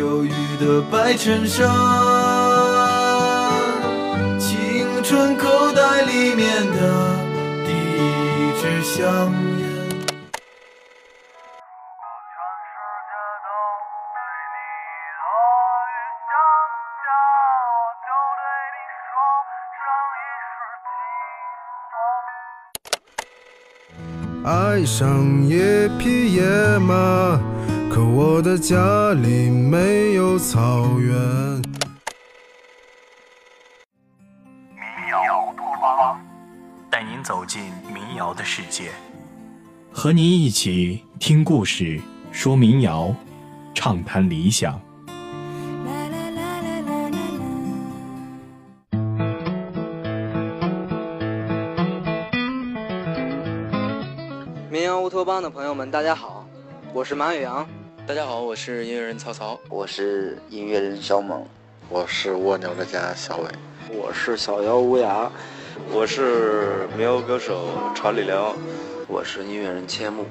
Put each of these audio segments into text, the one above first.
忧郁的白衬衫，青春口袋里面的第一支香烟。爱上一匹野马，可我的家里没有草原。民谣托邦，带您走进民谣的世界，和您一起听故事、说民谣、畅谈理想。民谣乌托邦的朋友们，大家好，我是马宇阳。大家好，我是音乐人曹操，我是音乐人小猛，我是蜗牛的家小伟，我是小姚无涯，我是民谣歌手查理辽，我是音乐人千木，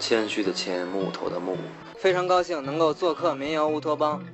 谦虚的谦，木头的木。非常高兴能够做客民谣乌托邦，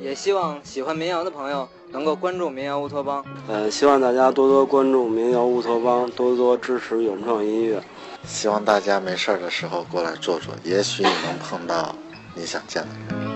也希望喜欢民谣的朋友能够关注民谣乌托邦。呃，希望大家多多关注民谣乌托邦，多多支持原创音乐。希望大家没事的时候过来坐坐，也许你能碰到你想见的人。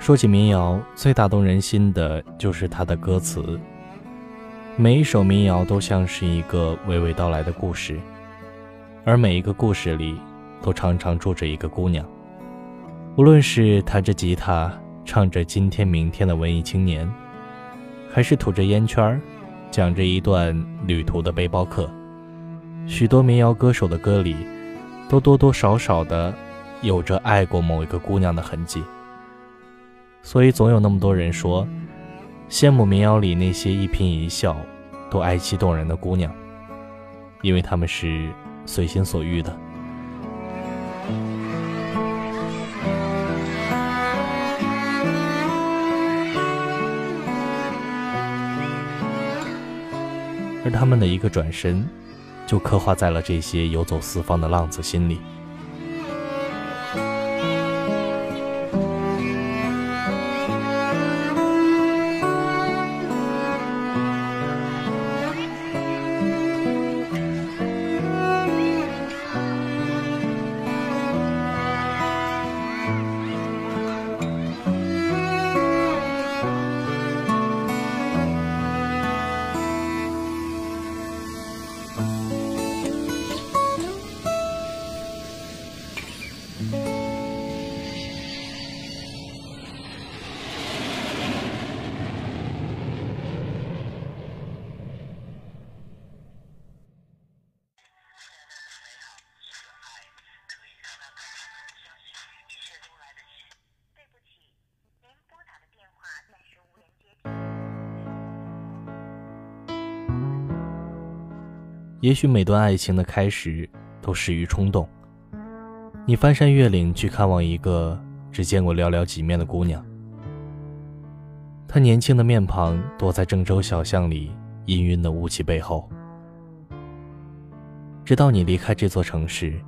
说起民谣，最打动人心的就是它的歌词。每一首民谣都像是一个娓娓道来的故事，而每一个故事里，都常常住着一个姑娘。无论是弹着吉他，唱着今天明天的文艺青年，还是吐着烟圈，讲着一段旅途的背包客，许多民谣歌手的歌里，都多多少少的有着爱过某一个姑娘的痕迹。所以，总有那么多人说，羡慕民谣里那些一颦一笑都哀凄动人的姑娘，因为他们是随心所欲的。而他们的一个转身，就刻画在了这些游走四方的浪子心里。也许每段爱情的开始都始于冲动。你翻山越岭去看望一个只见过寥寥几面的姑娘，她年轻的面庞躲在郑州小巷里氤氲的雾气背后，直到你离开这座城市，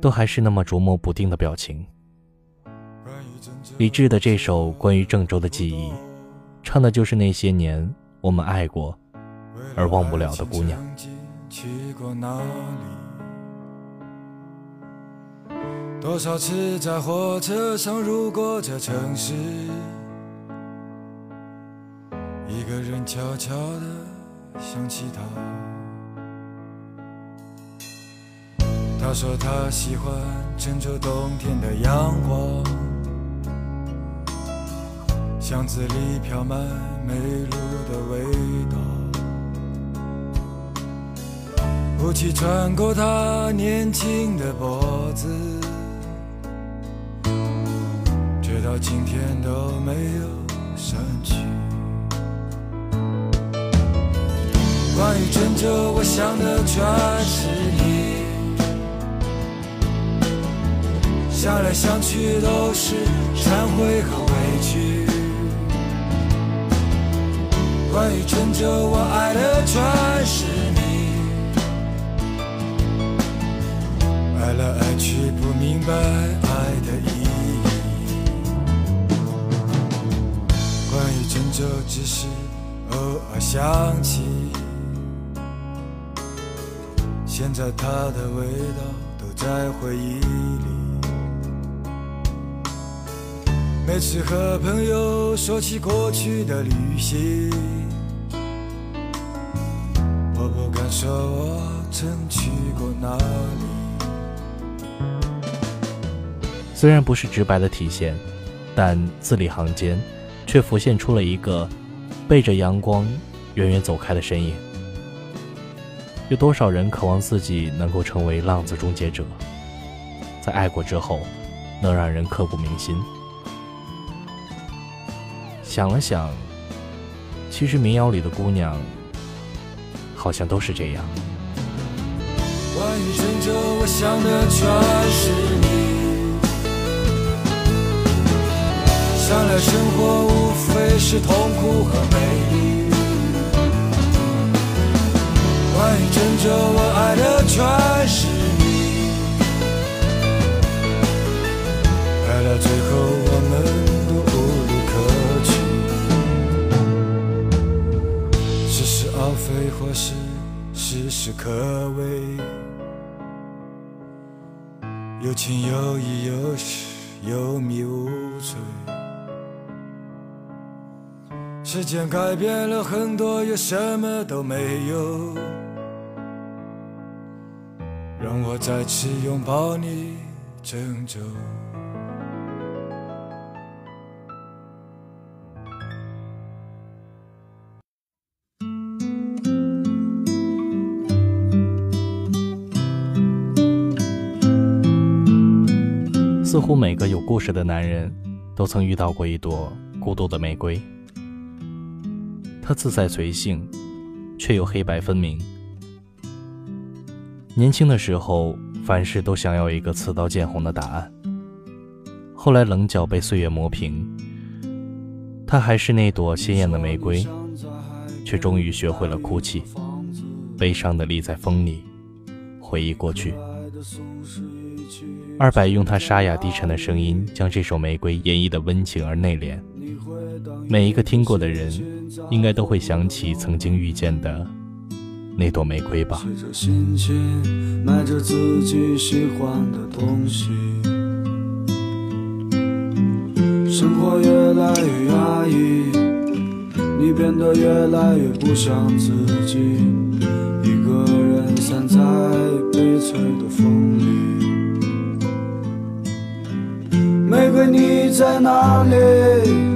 都还是那么捉摸不定的表情。李志的这首关于郑州的记忆，唱的就是那些年我们爱过而忘不了的姑娘。去过哪里？多少次在火车上路过这城市，一个人悄悄地想起他。他说他喜欢郑州冬天的阳光，巷子里飘满梅露的味道。雾气穿过他年轻的脖子，直到今天都没有散去。关于郑州，我想的全是你。想来想去都是忏悔和委屈。关于郑州，我爱的全是来爱去，不明白爱的意义。关于郑州，只是偶尔想起。现在它的味道都在回忆里。每次和朋友说起过去的旅行。我不敢说我曾去过哪里？虽然不是直白的体现，但字里行间却浮现出了一个背着阳光远远走开的身影。有多少人渴望自己能够成为浪子终结者，在爱过之后能让人刻骨铭心？想了想，其实民谣里的姑娘。好像都是这样。关于拯救，我想的全是你。想来生活无非是痛苦和美丽。关于拯救，我爱的全是你。爱到最后，我们都无路可去。是是而非，或是。时时可畏，有情有义，有时有迷无罪。时间改变了很多，又什么都没有。让我再次拥抱你，拯救。似乎每个有故事的男人，都曾遇到过一朵孤独的玫瑰。他自在随性，却又黑白分明。年轻的时候，凡事都想要一个刺刀见红的答案。后来棱角被岁月磨平，他还是那朵鲜艳的玫瑰，却终于学会了哭泣，悲伤的立在风里，回忆过去。二百用他沙哑低沉的声音，将这首《玫瑰》演绎的温情而内敛。每一个听过的人，应该都会想起曾经遇见的那朵玫瑰吧。买着自己喜欢的东西，生活越来越压抑，你变得越来越不像自己，一个人散在悲催的风里。玫瑰，你在哪里？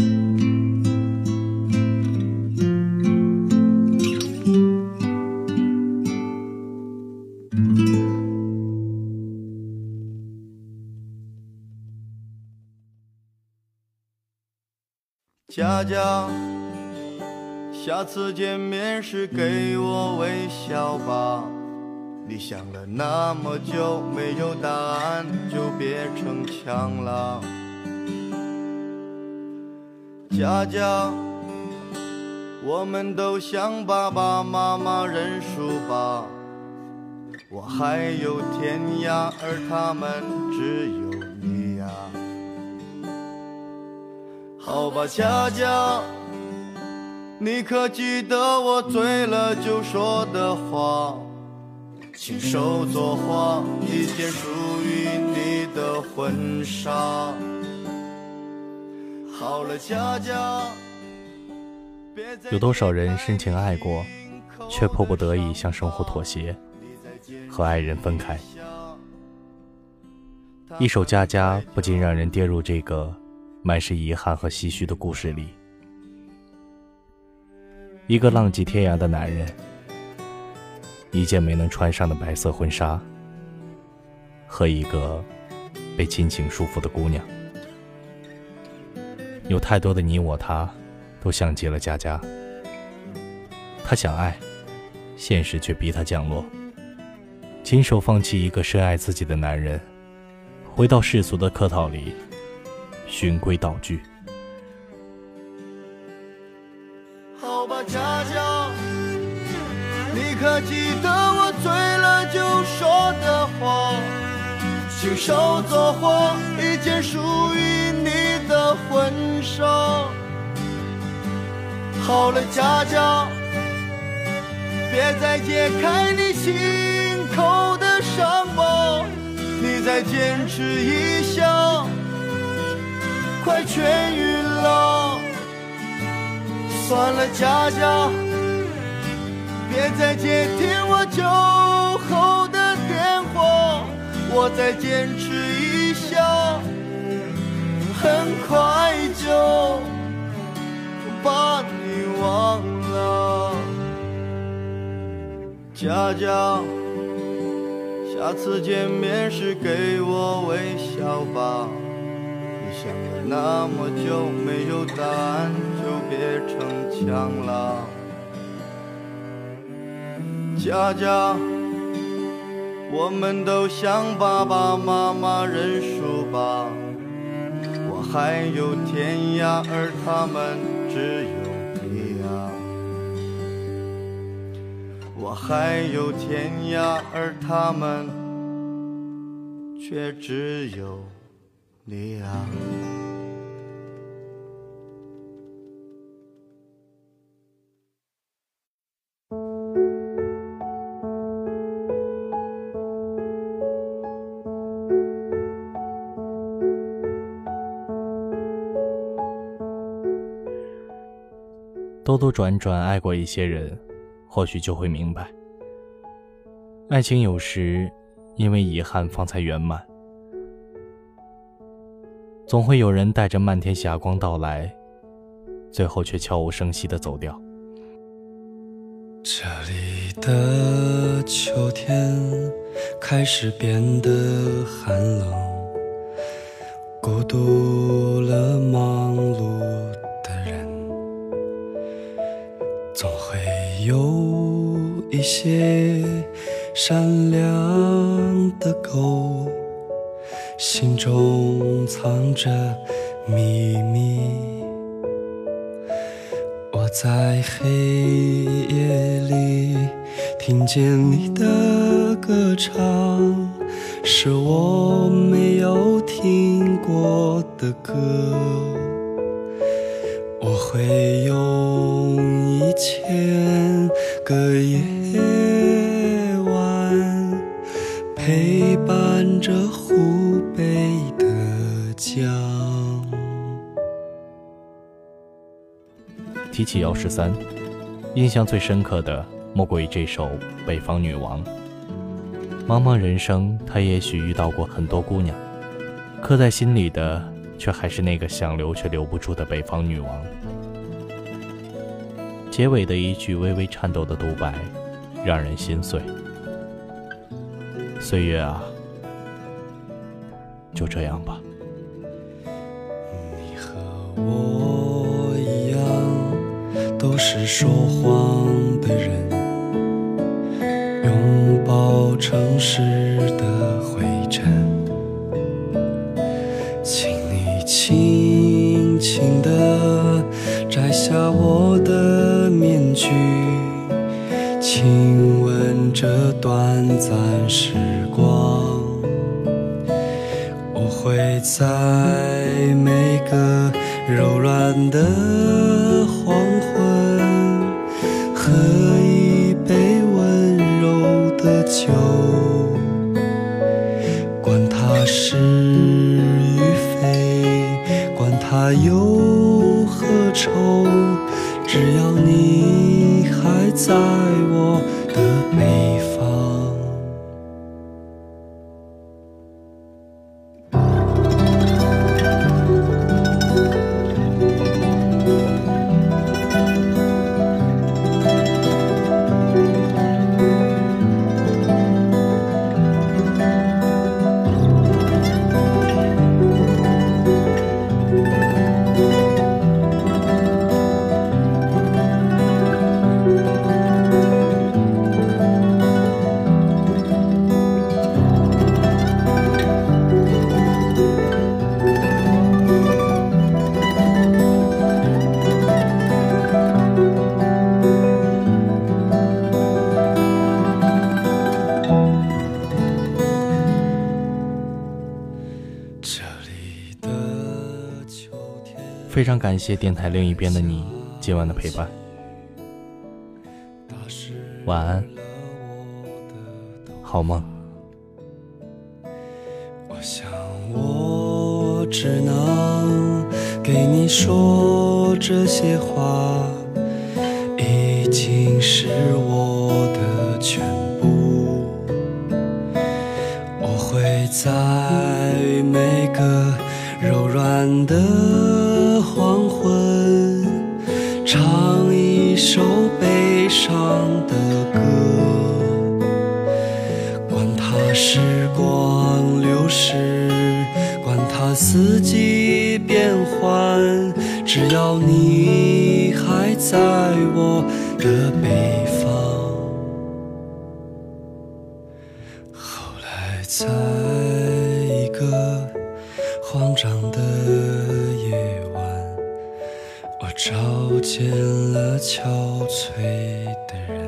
佳佳，下次见面时给我微笑吧。你想了那么久没有答案，就别逞强了。佳佳，我们都向爸爸妈妈认输吧。我还有天涯，而他们只有。好吧，佳佳，你可记得我醉了就说的话？亲手作画一件属于你的婚纱。好了，佳佳，有多少人深情爱过，却迫不得已向生活妥协，和爱人分开？一首《佳佳》不禁让人跌入这个。满是遗憾和唏嘘的故事里，一个浪迹天涯的男人，一件没能穿上的白色婚纱，和一个被亲情束缚的姑娘，有太多的你我他，都像极了佳佳。他想爱，现实却逼他降落，亲手放弃一个深爱自己的男人，回到世俗的客套里。循规蹈矩。好吧，佳佳，你可记得我醉了就说的话？亲手做活一件属于你的婚纱。好了，佳佳，别再揭开你心口的伤疤，你再坚持一下。快痊愈了，算了，佳佳，别再接听我酒后的电话，我再坚持一下，很快就把你忘了，佳佳，下次见面时给我微笑吧。那么久没有答案，就别逞强了。佳佳，我们都向爸爸妈妈认输吧。我还有天涯，而他们只有你啊。我还有天涯，而他们却只有。你啊。转转爱过一些人，或许就会明白，爱情有时因为遗憾方才圆满。总会有人带着漫天霞光到来，最后却悄无声息的走掉。这里的秋天开始变得寒冷，孤独了忙碌有一些善良的狗。心中藏着秘密，我在黑夜里听见你的歌唱，是我没有听过的歌。我会用七幺十三，印象最深刻的莫过于这首《北方女王》。茫茫人生，他也许遇到过很多姑娘，刻在心里的却还是那个想留却留不住的北方女王。结尾的一句微微颤抖的独白，让人心碎。岁月啊，就这样吧。说谎的人，拥抱城市的灰尘，请你轻轻地摘下我的面具，亲吻这短暂时光，我会在每个柔软的。非常感谢电台另一边的你今晚的陪伴，晚安，好吗？我想我只能给你说这些话，已经是我的全部。我会在每个柔软的。黄昏，唱一首悲伤的歌，管它时光流逝，管它四季变换，只要你还在我的我找见了憔悴的人，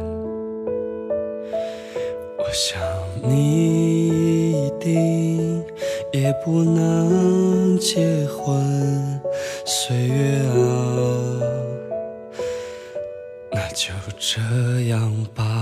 我想你一定也不能结婚，岁月啊，那就这样吧。